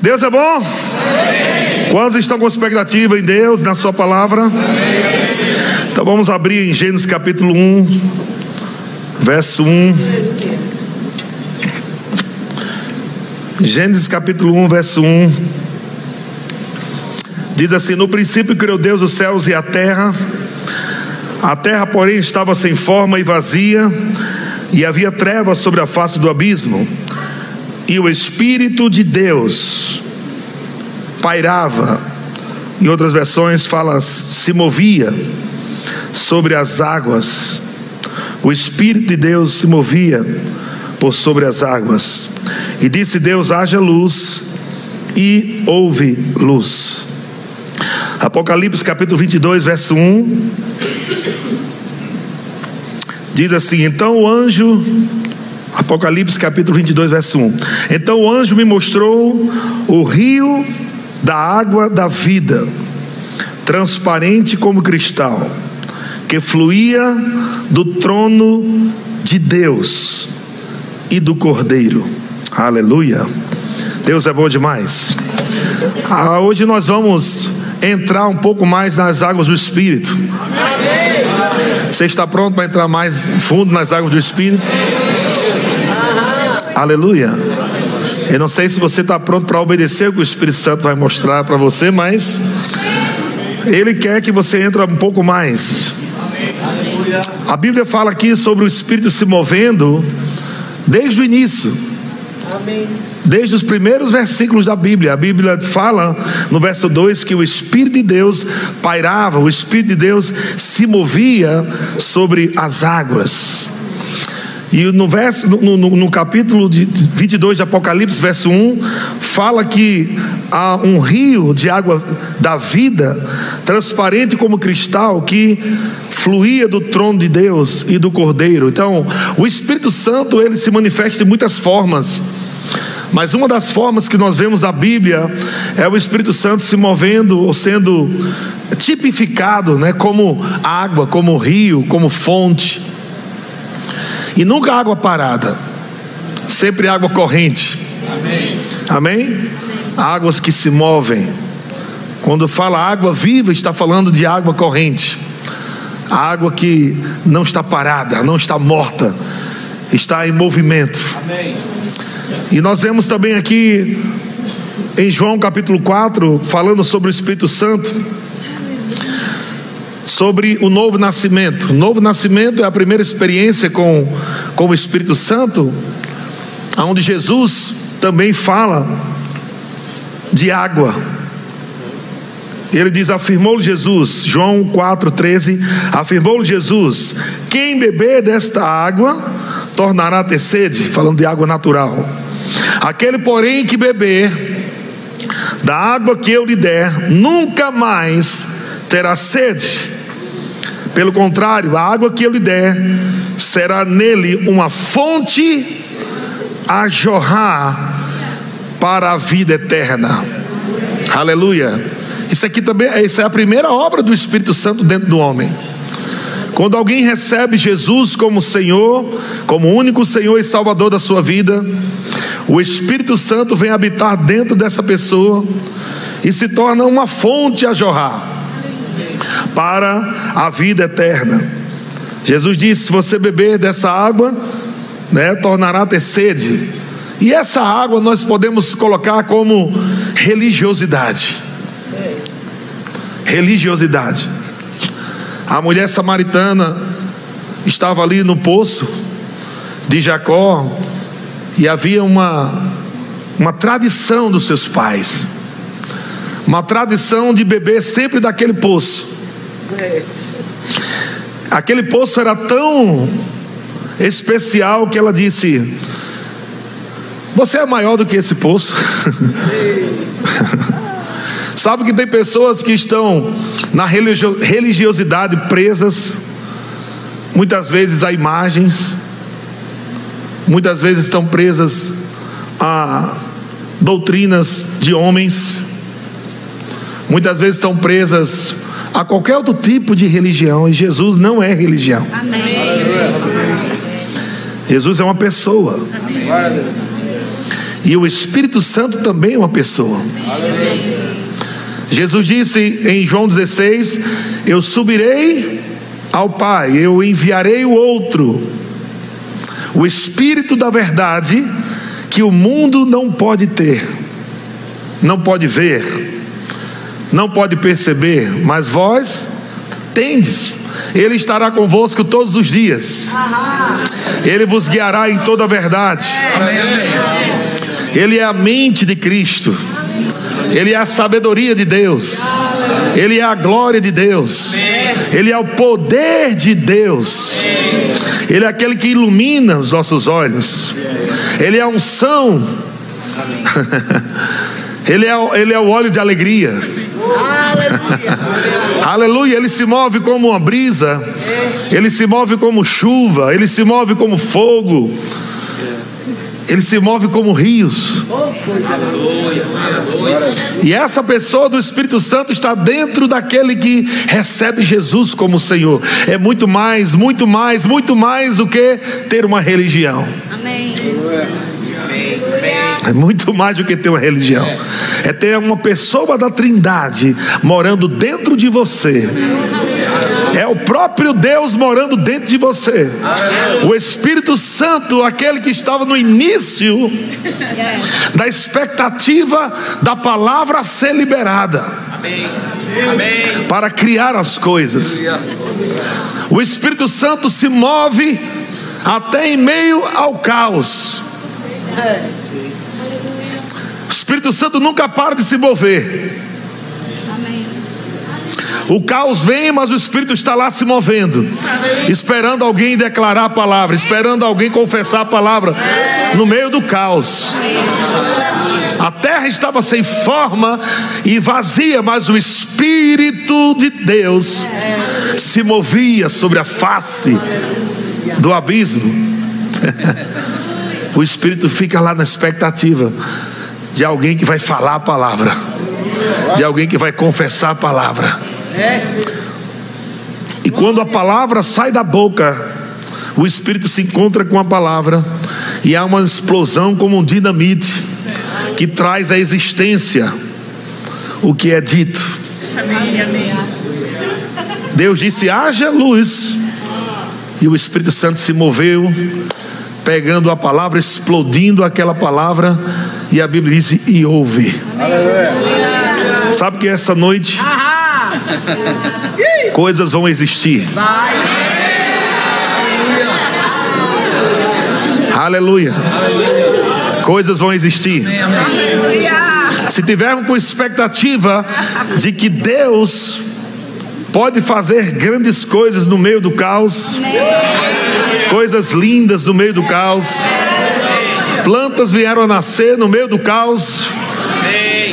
Deus é bom? Quantos estão com expectativa em Deus, na Sua palavra? Então vamos abrir em Gênesis capítulo 1, verso 1. Gênesis capítulo 1, verso 1. Diz assim: No princípio criou Deus os céus e a terra. A terra, porém, estava sem forma e vazia, e havia trevas sobre a face do abismo. E o Espírito de Deus pairava, em outras versões fala se movia sobre as águas. O Espírito de Deus se movia por sobre as águas. E disse Deus: haja luz, e houve luz. Apocalipse capítulo 22, verso 1. Diz assim: Então o anjo, Apocalipse capítulo 22, verso 1. Então o anjo me mostrou o rio da água da vida, transparente como cristal, que fluía do trono de Deus e do Cordeiro. Aleluia. Deus é bom demais. Ah, hoje nós vamos entrar um pouco mais nas águas do Espírito. Você está pronto para entrar mais fundo nas águas do Espírito? Aleluia. Eu não sei se você está pronto para obedecer o que o Espírito Santo vai mostrar para você, mas Ele quer que você entre um pouco mais. A Bíblia fala aqui sobre o Espírito se movendo desde o início. Desde os primeiros versículos da Bíblia, a Bíblia fala no verso 2 que o Espírito de Deus pairava, o Espírito de Deus se movia sobre as águas. E no, verso, no, no, no capítulo de 22 de Apocalipse, verso 1, fala que há um rio de água da vida, transparente como cristal, que fluía do trono de Deus e do Cordeiro. Então, o Espírito Santo, ele se manifesta de muitas formas. Mas uma das formas que nós vemos na Bíblia é o Espírito Santo se movendo ou sendo tipificado, né, como água, como rio, como fonte. E nunca água parada, sempre água corrente. Amém. Amém? Águas que se movem. Quando fala água viva, está falando de água corrente. A água que não está parada, não está morta, está em movimento. Amém. E nós vemos também aqui em João capítulo 4, falando sobre o Espírito Santo sobre o novo nascimento. O novo nascimento é a primeira experiência com, com o Espírito Santo, onde Jesus também fala de água. Ele diz: afirmou Jesus, João 4,13: afirmou Jesus: quem beber desta água tornará a ter sede, falando de água natural. Aquele, porém, que beber da água que eu lhe der, nunca mais terá sede. Pelo contrário, a água que eu lhe der será nele uma fonte a jorrar para a vida eterna. Aleluia. Isso aqui também, isso é a primeira obra do Espírito Santo dentro do homem. Quando alguém recebe Jesus como Senhor, como único Senhor e Salvador da sua vida, o Espírito Santo vem habitar dentro dessa pessoa e se torna uma fonte a jorrar para a vida eterna. Jesus disse: se você beber dessa água, né, tornará a ter sede. E essa água nós podemos colocar como religiosidade. Religiosidade. A mulher samaritana estava ali no poço de Jacó e havia uma, uma tradição dos seus pais, uma tradição de beber sempre daquele poço. Aquele poço era tão especial que ela disse: Você é maior do que esse poço. Sabe que tem pessoas que estão na religiosidade presas, muitas vezes a imagens, muitas vezes estão presas a doutrinas de homens, muitas vezes estão presas a qualquer outro tipo de religião, e Jesus não é religião. Amém. Jesus é uma pessoa. Amém. E o Espírito Santo também é uma pessoa. Jesus disse em João 16: Eu subirei ao Pai, eu enviarei o outro, o Espírito da Verdade, que o mundo não pode ter, não pode ver, não pode perceber, mas vós tendes. Ele estará convosco todos os dias. Ele vos guiará em toda a verdade. Ele é a mente de Cristo. Ele é a sabedoria de Deus. Ele é a glória de Deus. Ele é o poder de Deus. Ele é aquele que ilumina os nossos olhos. Ele é a unção. Ele é, ele é o óleo de alegria. Aleluia. Ele se move como uma brisa. Ele se move como chuva. Ele se move como fogo. Ele se move como rios. E essa pessoa do Espírito Santo está dentro daquele que recebe Jesus como Senhor. É muito mais, muito mais, muito mais do que ter uma religião. Amém. É muito mais do que ter uma religião. É ter uma pessoa da Trindade morando dentro de você. É o próprio Deus morando dentro de você. O Espírito Santo, aquele que estava no início da expectativa da palavra ser liberada. Para criar as coisas. O Espírito Santo se move até em meio ao caos. O Espírito Santo nunca para de se mover. O caos vem, mas o Espírito está lá se movendo, esperando alguém declarar a palavra, esperando alguém confessar a palavra no meio do caos. A terra estava sem forma e vazia, mas o Espírito de Deus se movia sobre a face do abismo. O Espírito fica lá na expectativa de alguém que vai falar a palavra, de alguém que vai confessar a palavra. E quando a palavra sai da boca, o Espírito se encontra com a palavra e há uma explosão como um dinamite que traz à existência o que é dito. Deus disse: haja luz, e o Espírito Santo se moveu, pegando a palavra, explodindo aquela palavra, e a Bíblia diz: e ouve. Aleluia. Sabe que essa noite coisas vão existir. Aleluia. Coisas vão existir. Se tivermos com expectativa de que Deus pode fazer grandes coisas no meio do caos coisas lindas no meio do caos. Plantas vieram a nascer no meio do caos.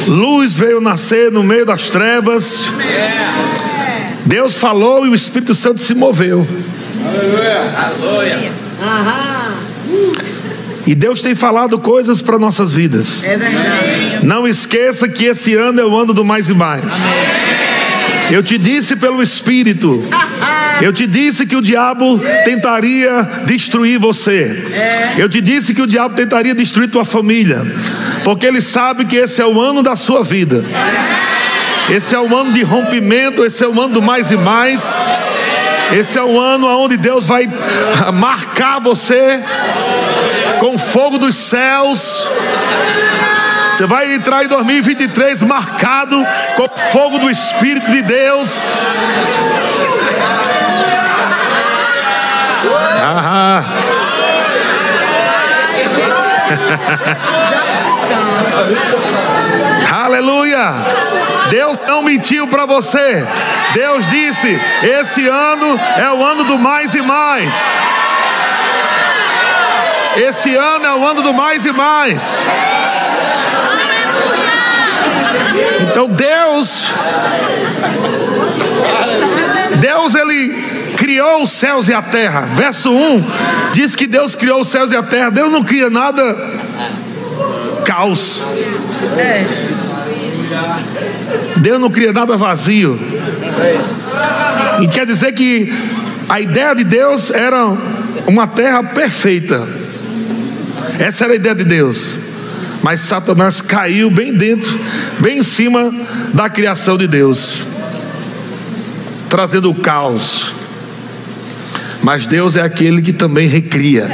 Luz veio nascer no meio das trevas. Deus falou e o Espírito Santo se moveu. Aleluia. E Deus tem falado coisas para nossas vidas. Não esqueça que esse ano é o ano do mais e mais. Eu te disse pelo Espírito eu te disse que o diabo tentaria destruir você. Eu te disse que o diabo tentaria destruir tua família. Porque ele sabe que esse é o ano da sua vida. Esse é o ano de rompimento, esse é o ano do mais e mais. Esse é o ano onde Deus vai marcar você com o fogo dos céus. Você vai entrar em 2023 marcado com o fogo do Espírito de Deus. Aleluia! Deus não mentiu para você. Deus disse: esse ano é o ano do mais e mais. Esse ano é o ano do mais e mais. Então Deus, Deus ele criou os céus e a terra. Verso 1 diz que Deus criou os céus e a terra. Deus não cria nada caos. Deus não cria nada vazio. E quer dizer que a ideia de Deus era uma terra perfeita. Essa era a ideia de Deus. Mas Satanás caiu bem dentro, bem em cima da criação de Deus, trazendo o caos. Mas Deus é aquele que também recria.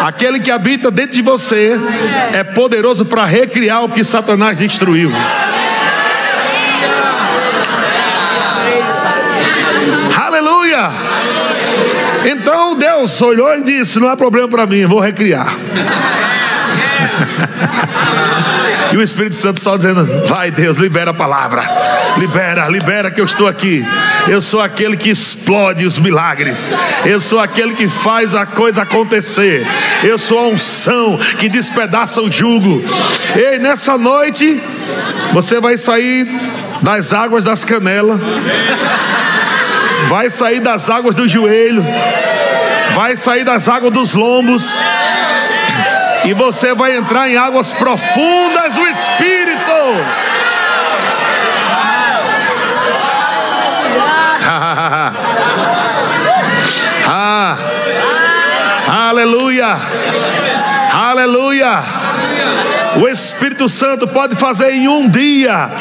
Aquele que habita dentro de você é poderoso para recriar o que Satanás destruiu. Aleluia! Então Deus olhou e disse: Não há problema para mim, vou recriar. E o Espírito Santo só dizendo: Vai, Deus, libera a palavra. Libera, libera que eu estou aqui. Eu sou aquele que explode os milagres. Eu sou aquele que faz a coisa acontecer. Eu sou a unção que despedaça o jugo. Ei, nessa noite, você vai sair das águas das canelas. Vai sair das águas do joelho. Vai sair das águas dos lombos e você vai entrar em águas profundas do Espírito. ah, aleluia, aleluia. O Espírito Santo pode fazer em um dia.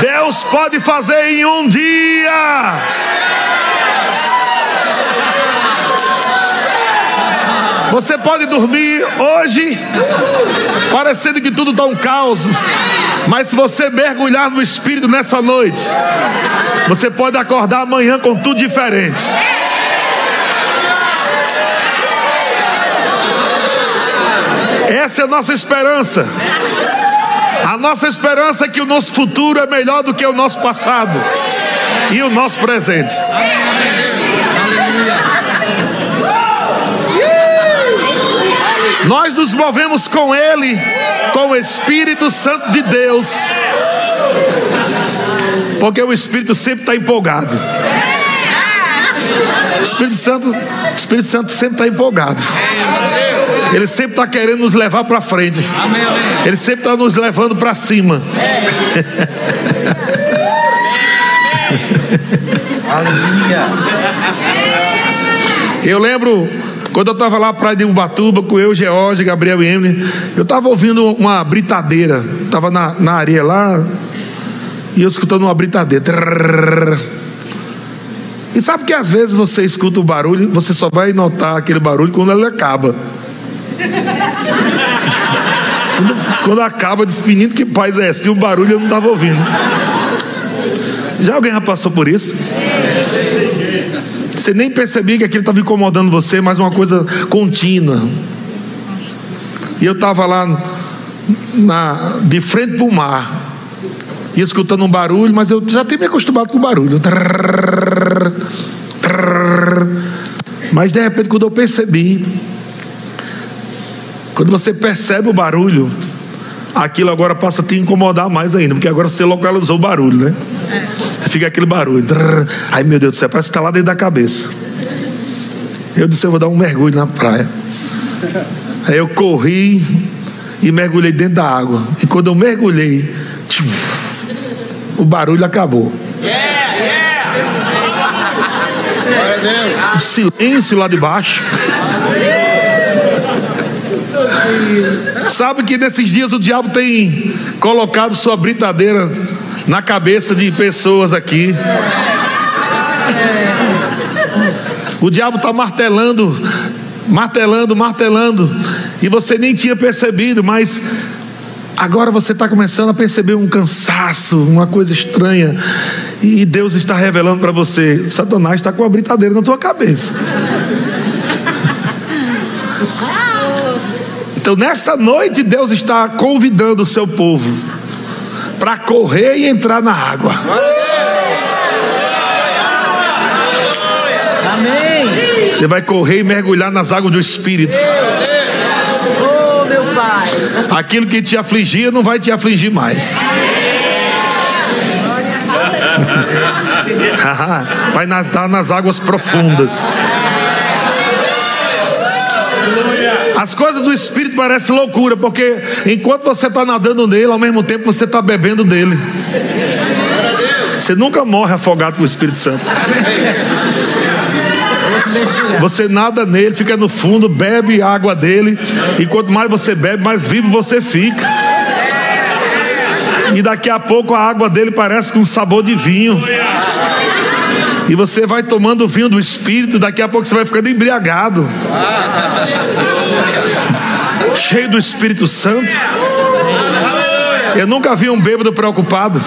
Deus pode fazer em um dia. Você pode dormir hoje, parecendo que tudo está um caos, mas se você mergulhar no Espírito nessa noite, você pode acordar amanhã com tudo diferente. Essa é a nossa esperança. A nossa esperança é que o nosso futuro é melhor do que o nosso passado e o nosso presente. Nós nos movemos com Ele, com o Espírito Santo de Deus, porque o Espírito sempre está empolgado. O Espírito Santo, o Espírito Santo sempre está empolgado. Ele sempre está querendo nos levar para frente. Ele sempre está nos levando para cima. Eu lembro quando eu estava lá para de Ubatuba com eu, George, Gabriel e Emily, eu estava ouvindo uma britadeira. Estava na, na areia lá e eu escutando uma britadeira. E sabe que às vezes você escuta o barulho, você só vai notar aquele barulho quando ele acaba. quando, quando acaba, diz, menino, que paz é esse? E o barulho eu não estava ouvindo. Já alguém já passou por isso? Você nem percebia que aquilo estava incomodando você, mas uma coisa contínua. E eu estava lá na, de frente para o mar, e escutando um barulho, mas eu já tinha me acostumado com o barulho. Mas de repente, quando eu percebi, quando você percebe o barulho, aquilo agora passa a te incomodar mais ainda, porque agora você localizou o barulho, né? É. Fica aquele barulho. Ai meu Deus do céu, parece que está lá dentro da cabeça. Eu disse, eu vou dar um mergulho na praia. Aí eu corri e mergulhei dentro da água. E quando eu mergulhei, tchum, o barulho acabou. O silêncio lá de baixo. Sabe que nesses dias o diabo tem colocado sua britadeira na cabeça de pessoas aqui. O diabo está martelando, martelando, martelando, e você nem tinha percebido, mas agora você está começando a perceber um cansaço, uma coisa estranha, e Deus está revelando para você: Satanás está com a britadeira na tua cabeça. Então, nessa noite, Deus está convidando o seu povo para correr e entrar na água. Amém. Você vai correr e mergulhar nas águas do Espírito. Oh, meu Pai. Aquilo que te afligia não vai te afligir mais. vai nadar nas águas profundas. As coisas do Espírito parecem loucura, porque enquanto você está nadando nele, ao mesmo tempo você está bebendo dele. Você nunca morre afogado com o Espírito Santo. Você nada nele, fica no fundo, bebe água dele, e quanto mais você bebe, mais vivo você fica. E daqui a pouco a água dele parece com sabor de vinho. E você vai tomando o vinho do Espírito, daqui a pouco você vai ficando embriagado. Cheio do Espírito Santo. Eu nunca vi um bêbado preocupado.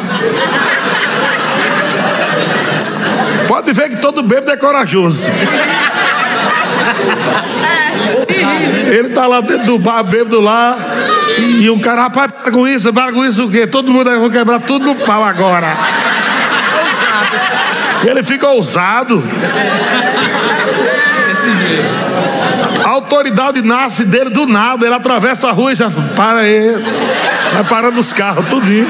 Pode ver que todo bêbado é corajoso. Ele está lá dentro do bar, bêbado lá, e um cara, rapaz, para com isso, para com isso o quê? Todo mundo vai quebrar tudo no pau agora. Ele fica ousado. A autoridade nasce dele do nada. Ele atravessa a rua e já para aí. Vai parando os carros, tudinho.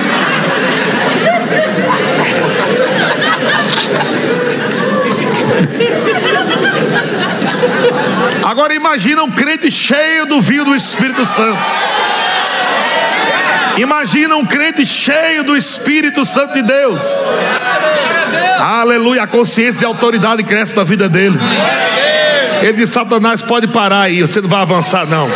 Agora imagina um crente cheio do vinho do Espírito Santo. Imagina um crente cheio do Espírito Santo de Deus. Aleluia, a consciência de autoridade cresce na vida dele. Ele diz: Satanás, pode parar aí, você não vai avançar, não.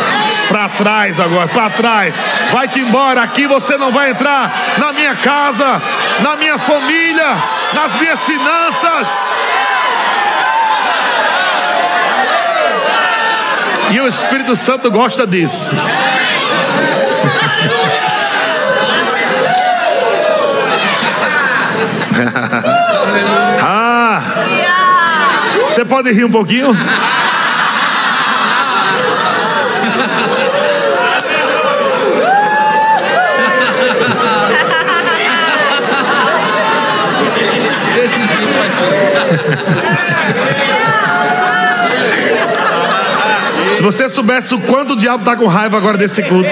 Para trás agora, para trás. Vai-te embora, aqui você não vai entrar na minha casa, na minha família, nas minhas finanças. E o Espírito Santo gosta disso. ah, você pode rir um pouquinho? Se você soubesse o quanto o diabo está com raiva agora desse culto.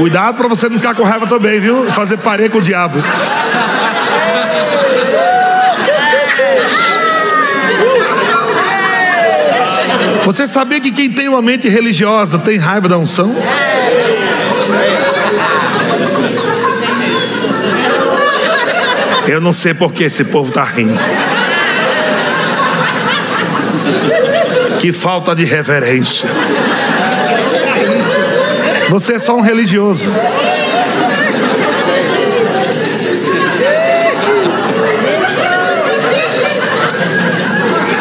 Cuidado para você não ficar com raiva também, viu? Fazer parede com o diabo. Você sabia que quem tem uma mente religiosa tem raiva da unção? Eu não sei por que esse povo está rindo. Que falta de reverência. Você é só um religioso.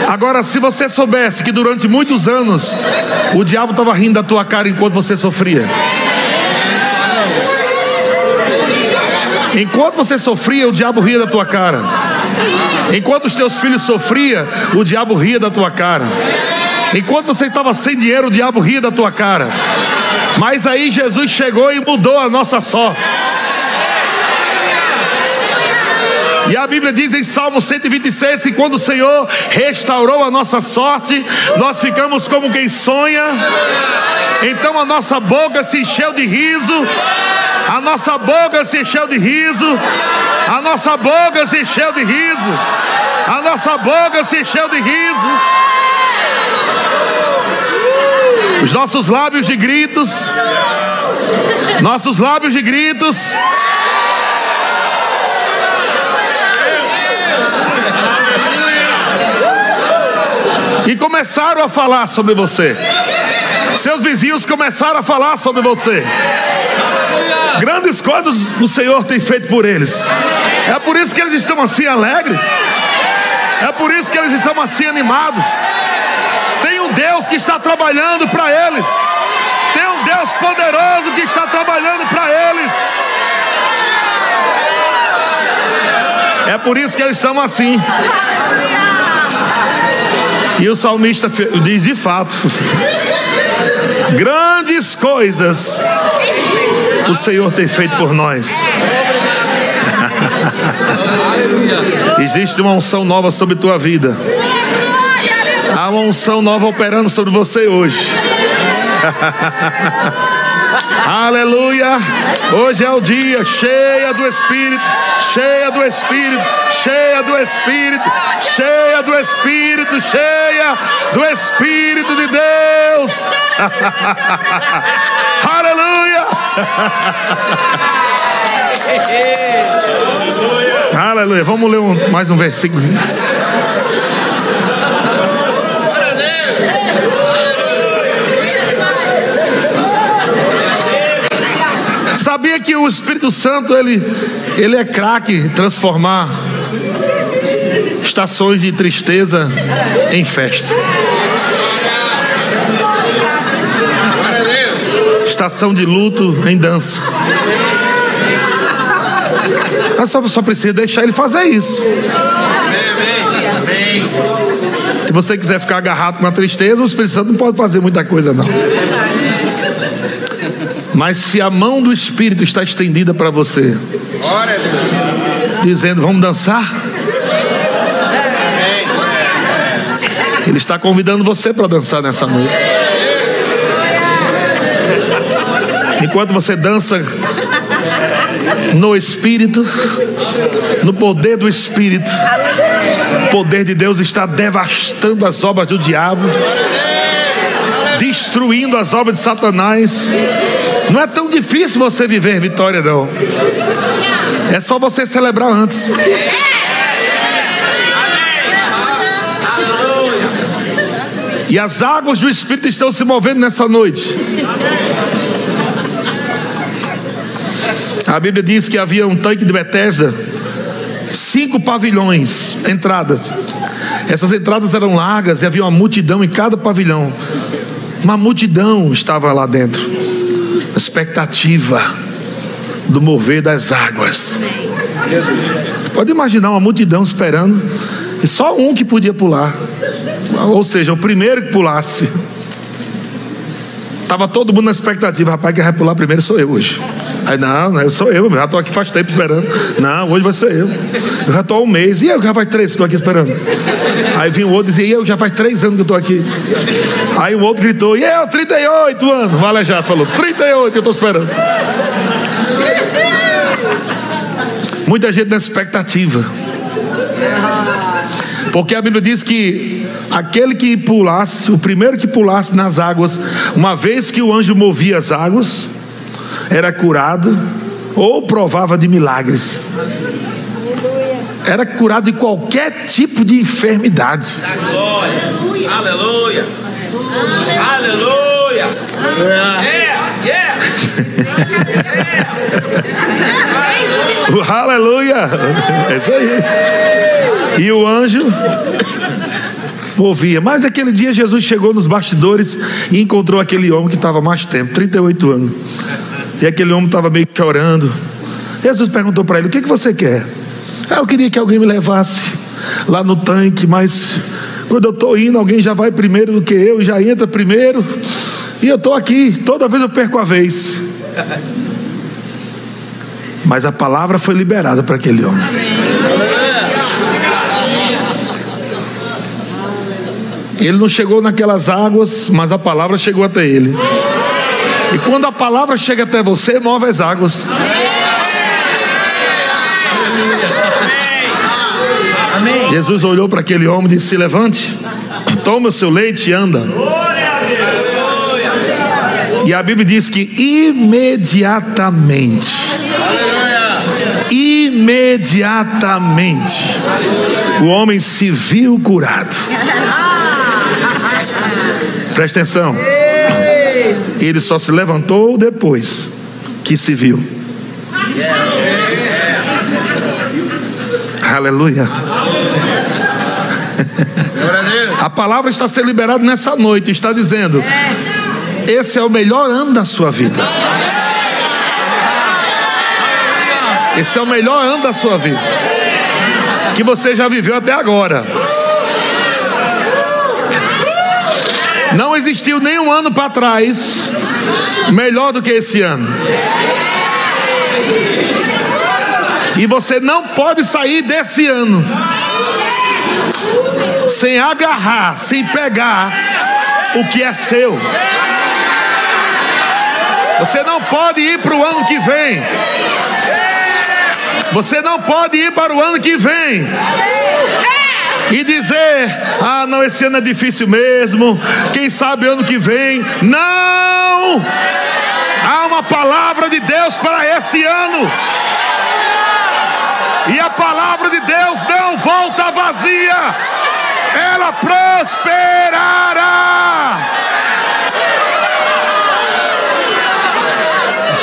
Agora, se você soubesse que durante muitos anos o diabo estava rindo da tua cara enquanto você sofria. Enquanto você sofria, o diabo ria da tua cara. Enquanto os teus filhos sofriam, o diabo ria da tua cara. Enquanto você estava sem dinheiro, o diabo ria da tua cara. Mas aí Jesus chegou e mudou a nossa sorte. E a Bíblia diz em Salmo 126 que quando o Senhor restaurou a nossa sorte, nós ficamos como quem sonha. Então a nossa boca se encheu de riso, a nossa boca se encheu de riso, a nossa boca se encheu de riso, a nossa boca se encheu de riso. Os nossos lábios de gritos, nossos lábios de gritos. E começaram a falar sobre você. Seus vizinhos começaram a falar sobre você. Grandes coisas o Senhor tem feito por eles. É por isso que eles estão assim alegres. É por isso que eles estão assim animados. Um Deus que está trabalhando para eles. Tem um Deus poderoso que está trabalhando para eles. É por isso que eles estão assim. E o salmista diz de fato: grandes coisas o Senhor tem feito por nós. Existe uma unção nova sobre tua vida. Há uma unção nova operando sobre você hoje. Aleluia! Hoje é o dia cheia do Espírito, cheia do Espírito, cheia do Espírito, cheia do Espírito, cheia do Espírito de Deus. Aleluia! Aleluia. Vamos ler um, mais um versículo. Sabia que o Espírito Santo ele, ele é craque transformar estações de tristeza em festa. Estação de luto em dança. Mas só, só precisa deixar ele fazer isso. Se você quiser ficar agarrado com a tristeza, o Espírito Santo não pode fazer muita coisa, não. Mas se a mão do Espírito está estendida para você, dizendo: Vamos dançar. Ele está convidando você para dançar nessa noite. Enquanto você dança no Espírito, no poder do Espírito, o poder de Deus está devastando as obras do diabo, destruindo as obras de Satanás. Não é tão difícil você viver vitória, não. É só você celebrar antes. E as águas do Espírito estão se movendo nessa noite. A Bíblia diz que havia um tanque de Betesda, cinco pavilhões, entradas. Essas entradas eram largas e havia uma multidão em cada pavilhão. Uma multidão estava lá dentro. Expectativa do mover das águas. Pode imaginar uma multidão esperando e só um que podia pular. Ou seja, o primeiro que pulasse. Estava todo mundo na expectativa, rapaz, quem vai pular primeiro sou eu hoje. Aí, não, não eu sou eu, já estou aqui faz tempo esperando. Não, hoje vai ser eu. Eu já estou há um mês, e eu já faz três que estou aqui esperando. Aí vinha o outro e dizia, e eu já faz três anos que eu estou aqui. Aí o outro gritou, e eu, 38 anos. O Alejato falou, 38 que eu estou esperando. Muita gente nessa expectativa. Porque a Bíblia diz que aquele que pulasse, o primeiro que pulasse nas águas, uma vez que o anjo movia as águas, era curado ou provava de milagres. Era curado de qualquer tipo de enfermidade. Aleluia. Aleluia. Aleluia. Yeah, yeah. O aleluia. É isso aí. E o anjo ouvia. Mas naquele dia Jesus chegou nos bastidores e encontrou aquele homem que estava mais tempo 38 anos. E aquele homem estava meio chorando. Jesus perguntou para ele: O que, que você quer? Ah, eu queria que alguém me levasse lá no tanque, mas quando eu estou indo, alguém já vai primeiro do que eu, já entra primeiro. E eu estou aqui, toda vez eu perco a vez. Mas a palavra foi liberada para aquele homem. Ele não chegou naquelas águas, mas a palavra chegou até ele. E quando a palavra chega até você, move as águas. Jesus olhou para aquele homem e disse: Levante, toma o seu leite e anda. E a Bíblia diz que imediatamente, imediatamente, o homem se viu curado. Presta atenção. Ele só se levantou depois que se viu. Aleluia. A palavra está sendo liberada nessa noite. Está dizendo: esse é o melhor ano da sua vida. Esse é o melhor ano da sua vida. Que você já viveu até agora. Não existiu nenhum ano para trás melhor do que esse ano. E você não pode sair desse ano sem agarrar, sem pegar o que é seu. Você não pode ir para o ano que vem. Você não pode ir para o ano que vem e dizer: ah, não, esse ano é difícil mesmo, quem sabe ano que vem. Não! Há uma palavra de Deus para esse ano. E a palavra de Deus não volta vazia, ela prosperará.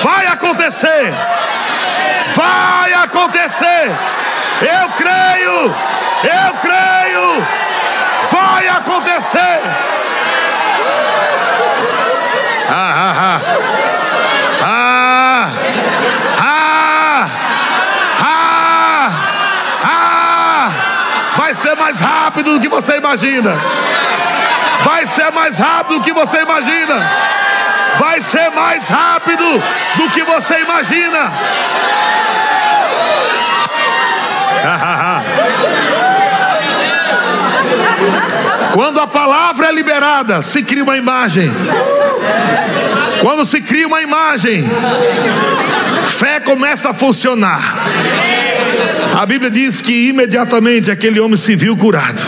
Vai acontecer, vai acontecer. Eu creio, eu creio, vai acontecer. Ah, ah, ah. Ah, ah, ah, ah. Vai ser mais rápido do que você imagina. Vai ser mais rápido do que você imagina. Vai ser mais rápido do que você imagina. Quando a palavra é liberada, se cria uma imagem. Quando se cria uma imagem, fé começa a funcionar. A Bíblia diz que imediatamente aquele homem se viu curado.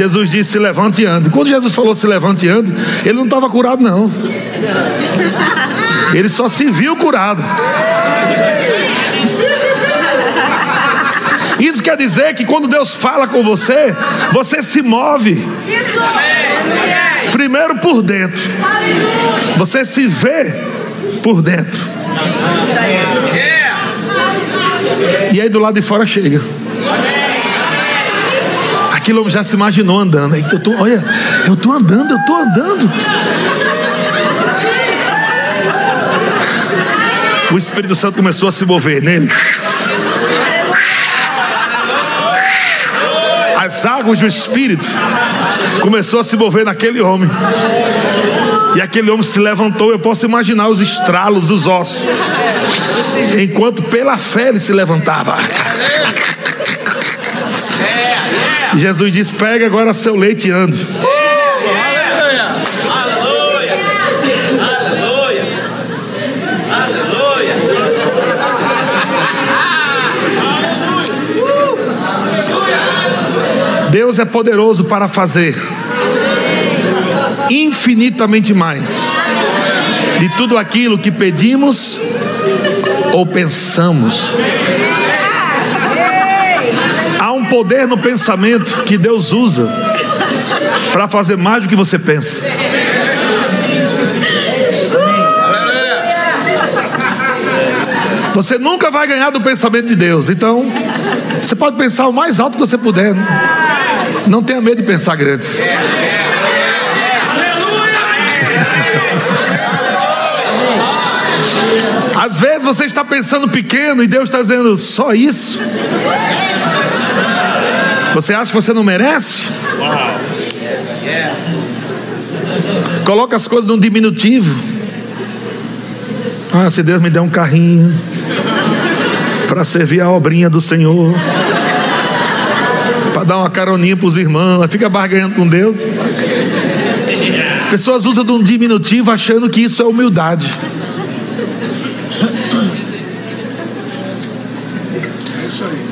Jesus disse: se levante e ande. Quando Jesus falou se levante e ande, ele não estava curado, não. Ele só se viu curado. Isso quer dizer que quando Deus fala com você, você se move. Primeiro por dentro. Você se vê por dentro. E aí do lado de fora chega. Aquilo já se imaginou andando. Eu tô, olha, eu estou andando, eu estou andando. O Espírito Santo começou a se mover nele. as águas do Espírito começou a se mover naquele homem. E aquele homem se levantou. Eu posso imaginar os estralos, os ossos. Enquanto pela fé ele se levantava. Jesus disse: Pega agora seu leite e ande. Deus é poderoso para fazer infinitamente mais de tudo aquilo que pedimos ou pensamos. Há um poder no pensamento que Deus usa para fazer mais do que você pensa. Você nunca vai ganhar do pensamento de Deus. Então, você pode pensar o mais alto que você puder. Né? Não tenha medo de pensar grande. Às vezes você está pensando pequeno e Deus está dizendo só isso. Você acha que você não merece? Coloca as coisas num diminutivo. Ah, se Deus me der um carrinho para servir a obrinha do Senhor para dar uma caroninha para os irmãos, fica barganhando com Deus. As pessoas usam de um diminutivo achando que isso é humildade.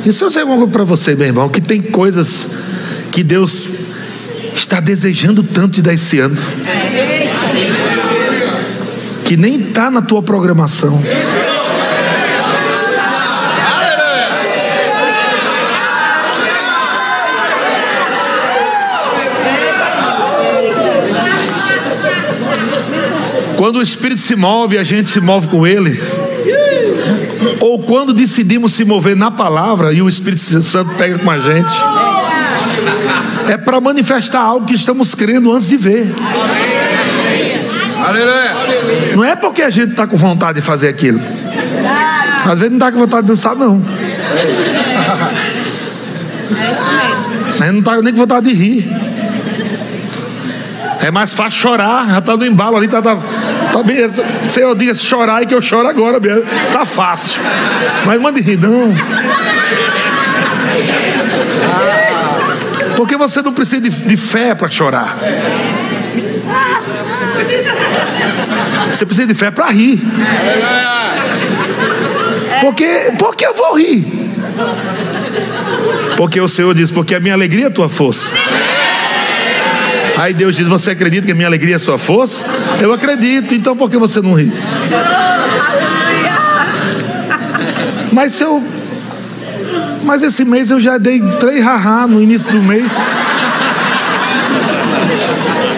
Isso eu sei coisa para você, meu irmão, que tem coisas que Deus está desejando tanto de dar esse ano. Que nem está na tua programação. Quando o Espírito se move, a gente se move com ele. Ou quando decidimos se mover na palavra e o Espírito Santo pega com a gente. É para manifestar algo que estamos crendo antes de ver. Não é porque a gente está com vontade de fazer aquilo. Às vezes não está com vontade de dançar, não. É isso mesmo. A gente não está nem com vontade de rir. É mais fácil chorar, já está no embalo ali, tá, tá, tá bem. Senhor, diga chorar e que eu choro agora mesmo. Tá fácil. Mas mande rir, não. Porque você não precisa de, de fé para chorar. Você precisa de fé para rir. Porque, porque eu vou rir. Porque o Senhor diz: Porque a minha alegria é a tua força. Aí Deus diz: Você acredita que a minha alegria é sua força? Eu acredito, então por que você não ri? Mas se eu Mas esse mês eu já dei três rará no início do mês.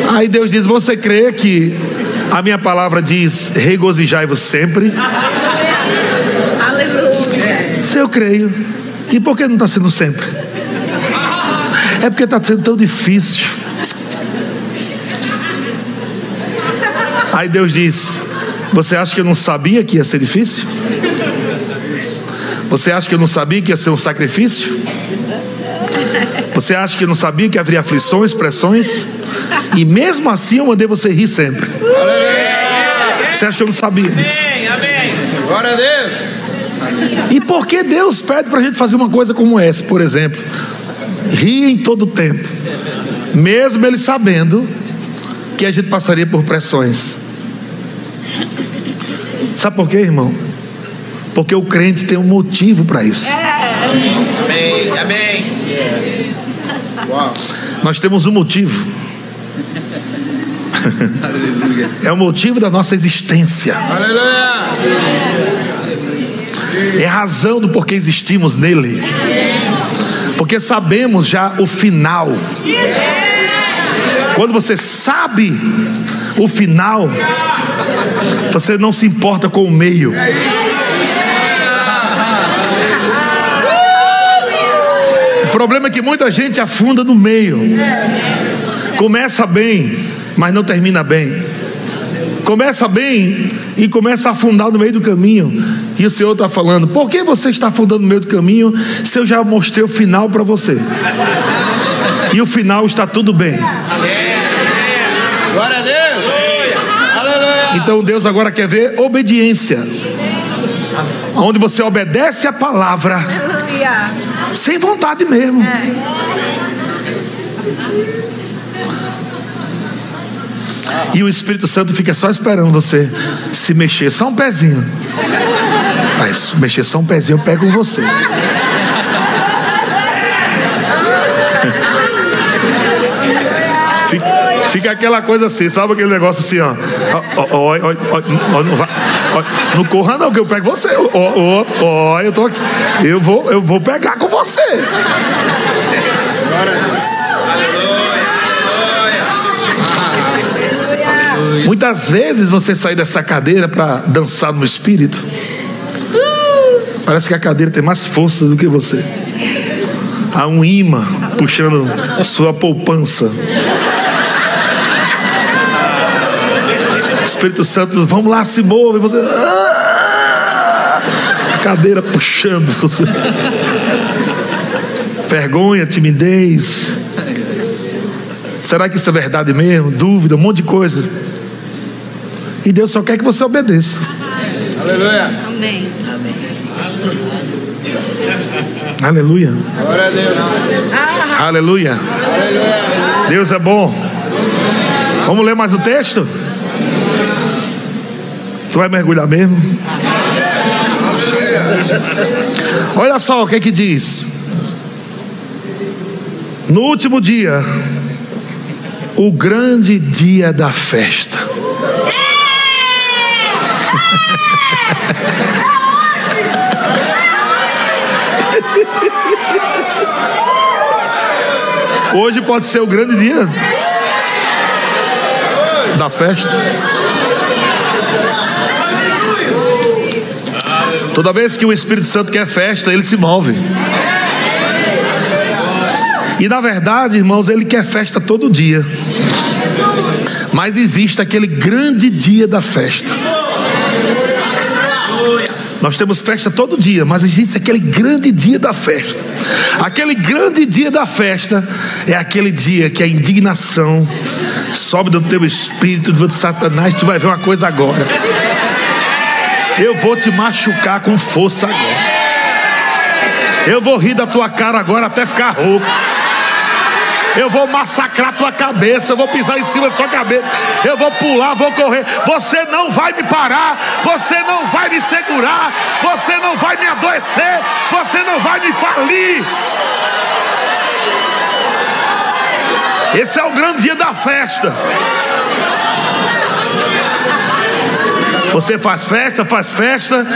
Aí Deus diz: Você crê que a minha palavra diz: regozijai-vos sempre? Aleluia. Se eu creio. E por que não está sendo sempre? É porque está sendo tão difícil. Aí Deus diz: Você acha que eu não sabia que ia ser difícil? Você acha que eu não sabia que ia ser um sacrifício? Você acha que eu não sabia que haveria aflições, pressões? E mesmo assim eu mandei você rir sempre. Você acha que eu não sabia disso? Amém, amém. Glória a Deus. E por que Deus pede para a gente fazer uma coisa como essa, por exemplo? Rir em todo tempo, mesmo Ele sabendo que a gente passaria por pressões. Sabe por quê, irmão? Porque o crente tem um motivo para isso. Amém, amém. Nós temos um motivo. É o motivo da nossa existência. Aleluia. É a razão do porquê existimos nele. Porque sabemos já o final. Quando você sabe o final, você não se importa com o meio. O problema é que muita gente afunda no meio. Começa bem, mas não termina bem. Começa bem e começa a afundar no meio do caminho. E o Senhor está falando: por que você está afundando no meio do caminho se eu já mostrei o final para você? E o final está tudo bem. Glória a Deus. Aleluia. Então Deus agora quer ver obediência. Onde você obedece a palavra Aleluia. sem vontade mesmo. E o Espírito Santo fica só esperando você se mexer, só um pezinho. Mas se mexer só um pezinho, eu pego você. Fica, aquela coisa assim, sabe aquele negócio assim, ó. Não, corra não, que eu pego você. Ó, ó, ó, eu tô aqui. Eu vou, eu vou pegar com você. Muitas vezes você sai dessa cadeira para dançar no espírito. Parece que a cadeira tem mais força do que você. Há um imã puxando sua poupança. Espírito Santo, vamos lá, se move. Você, Ah! cadeira puxando. Vergonha, timidez. Será que isso é verdade mesmo? Dúvida, um monte de coisa. E Deus só quer que você obedeça. Aleluia. Amém. Aleluia. Glória a Deus. Aleluia. Deus é bom. Vamos ler mais o texto? Tu vai mergulhar mesmo? Olha só o que é que diz. No último dia, o grande dia da festa. Hoje pode ser o grande dia da festa. Toda vez que o Espírito Santo quer festa, ele se move. E na verdade, irmãos, ele quer festa todo dia. Mas existe aquele grande dia da festa. Nós temos festa todo dia, mas existe aquele grande dia da festa. Aquele grande dia da festa é aquele dia que a indignação sobe do teu espírito, do Satanás. Tu vai ver uma coisa agora. Eu vou te machucar com força agora. Eu vou rir da tua cara agora até ficar rouco. Eu vou massacrar tua cabeça, eu vou pisar em cima da sua cabeça, eu vou pular, vou correr. Você não vai me parar, você não vai me segurar, você não vai me adoecer, você não vai me falir. Esse é o grande dia da festa. Você faz festa, faz festa,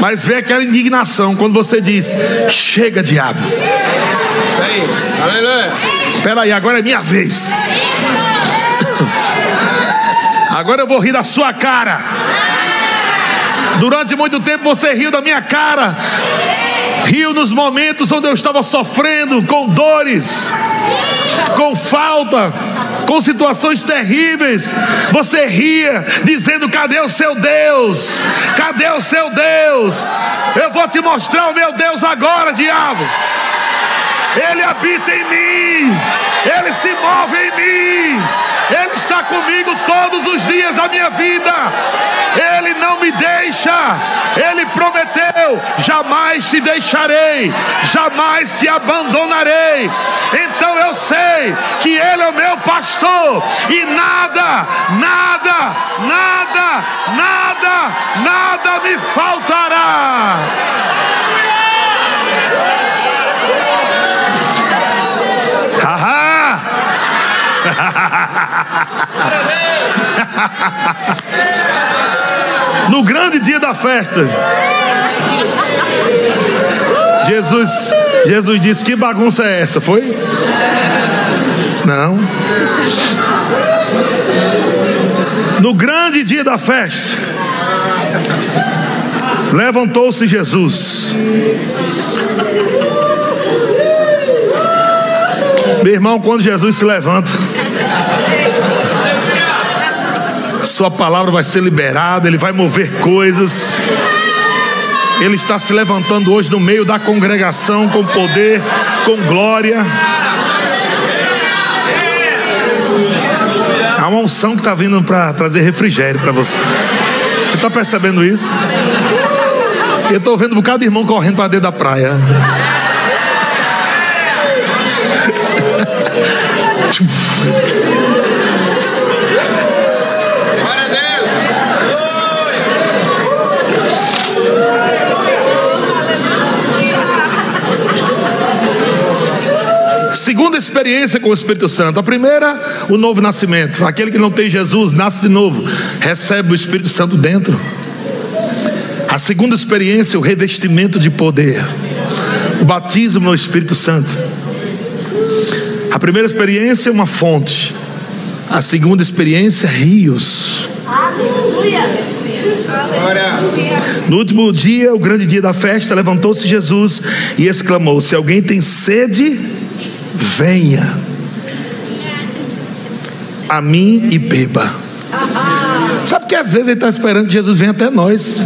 mas vê aquela indignação quando você diz: chega, diabo. Isso. Espera aí, agora é minha vez. Agora eu vou rir da sua cara. Durante muito tempo você riu da minha cara. Riu nos momentos onde eu estava sofrendo com dores, com falta, com situações terríveis. Você ria, dizendo: Cadê o seu Deus? Cadê o seu Deus? Eu vou te mostrar o meu Deus agora, diabo. Ele habita em mim, Ele se move em mim, Ele está comigo todos os dias da minha vida, Ele não me deixa, Ele prometeu: jamais te deixarei, jamais te abandonarei. Então eu sei que é o meu pastor e nada, nada, nada, nada, nada me faltará. No grande dia da festa, Jesus, Jesus disse: Que bagunça é essa? Foi? Não. No grande dia da festa, levantou-se Jesus. Meu irmão, quando Jesus se levanta, Sua palavra vai ser liberada, Ele vai mover coisas. Ele está se levantando hoje no meio da congregação com poder, com glória. Há uma unção que está vindo para trazer refrigério para você. Você está percebendo isso? Eu estou vendo um bocado de irmão correndo para dentro da praia. Segunda experiência com o Espírito Santo. A primeira, o novo nascimento. Aquele que não tem Jesus, nasce de novo, recebe o Espírito Santo dentro. A segunda experiência, o revestimento de poder. O batismo no Espírito Santo. A primeira experiência, uma fonte. A segunda experiência, rios. Glória. No último dia, o grande dia da festa, levantou-se Jesus e exclamou: Se alguém tem sede, venha a mim e beba. Sabe que às vezes ele está esperando que Jesus venha até nós.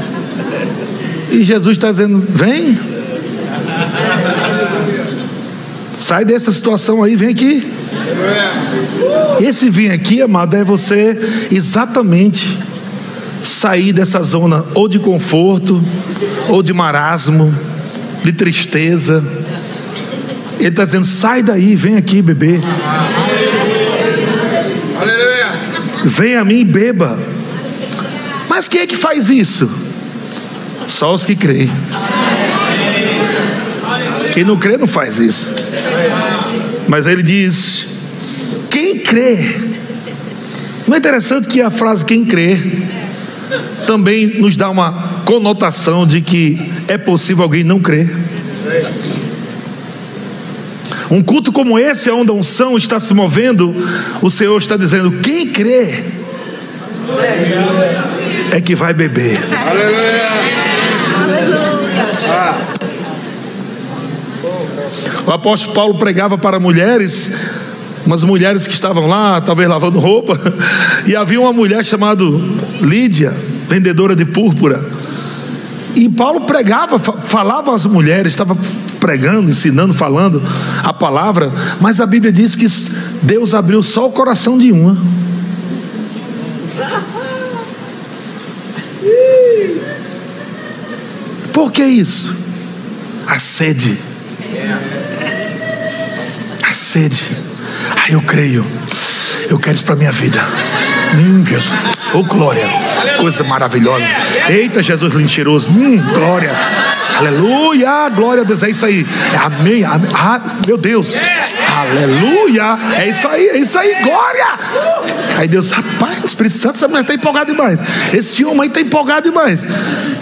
E Jesus está dizendo: Vem. Sai dessa situação aí, vem aqui. Esse vir aqui, amado, é você exatamente sair dessa zona ou de conforto, ou de marasmo, de tristeza. Ele está dizendo: sai daí, vem aqui beber. Aleluia. Vem a mim e beba. Mas quem é que faz isso? Só os que creem. Quem não crê não faz isso. Mas ele diz: quem crê. Não é interessante que a frase quem crê também nos dá uma conotação de que é possível alguém não crer. Um culto como esse, onde a unção está se movendo, o Senhor está dizendo: quem crê é que vai beber. Aleluia. O apóstolo Paulo pregava para mulheres, umas mulheres que estavam lá, talvez lavando roupa, e havia uma mulher chamada Lídia, vendedora de púrpura. E Paulo pregava, fa- falava às mulheres, estava pregando, ensinando, falando a palavra, mas a Bíblia diz que Deus abriu só o coração de uma. Por que isso? A sede. A sede. Ah, eu creio. Eu quero isso para minha vida. Hum, Jesus. Oh, glória. Coisa maravilhosa. Eita, Jesus lindo cheiroso. Hum, glória. Aleluia, glória a Deus, é isso aí. Amém, amém. Ah, meu Deus, aleluia, é isso aí, é isso aí, glória. Aí Deus, rapaz, o Espírito Santo, essa mulher está empolgada demais. Esse homem aí está empolgado demais.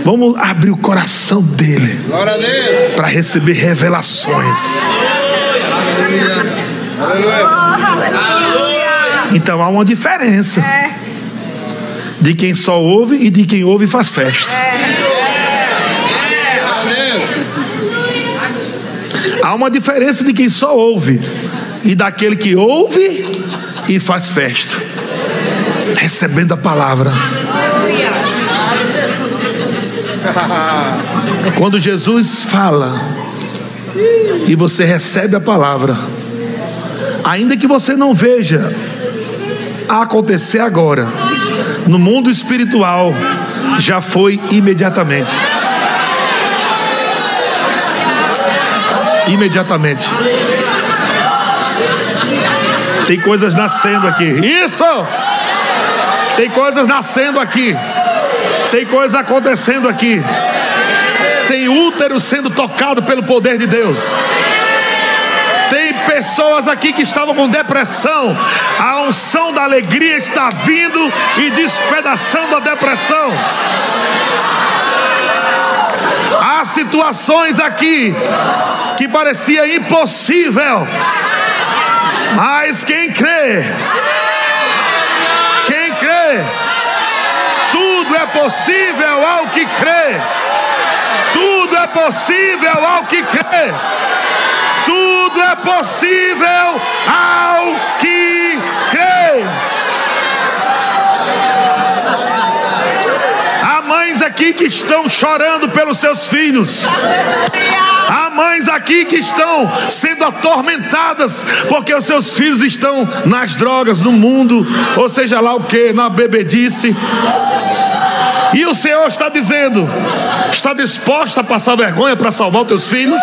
Vamos abrir o coração dele Glória a Deus. para receber revelações. Então há uma diferença de quem só ouve e de quem ouve e faz festa. Deus. Há uma diferença de quem só ouve e daquele que ouve e faz festa, recebendo a palavra. Quando Jesus fala e você recebe a palavra, ainda que você não veja acontecer agora, no mundo espiritual já foi imediatamente. Imediatamente. Tem coisas nascendo aqui. Isso! Tem coisas nascendo aqui. Tem coisas acontecendo aqui. Tem útero sendo tocado pelo poder de Deus. Tem pessoas aqui que estavam com depressão. A unção da alegria está vindo e despedaçando a depressão. Há situações aqui que parecia impossível. Mas quem crê, quem crê, tudo é possível ao que crê. Tudo é possível ao que crê. Tudo é possível ao que crê. Há mães aqui que estão chorando pelos seus filhos. Há mães aqui que estão sendo atormentadas porque os seus filhos estão nas drogas, no mundo, ou seja lá o que, na bebedice. E o Senhor está dizendo: está disposta a passar vergonha para salvar os teus filhos?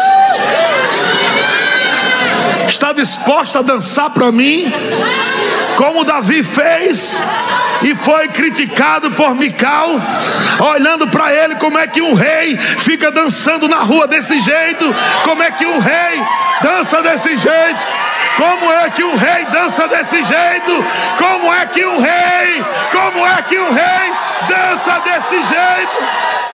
Está disposta a dançar para mim? Como Davi fez e foi criticado por Mical, olhando para ele como é que um rei fica dançando na rua desse jeito, como é que um rei dança desse jeito, como é que um rei dança desse jeito, como é que um rei, como é que um rei dança desse jeito.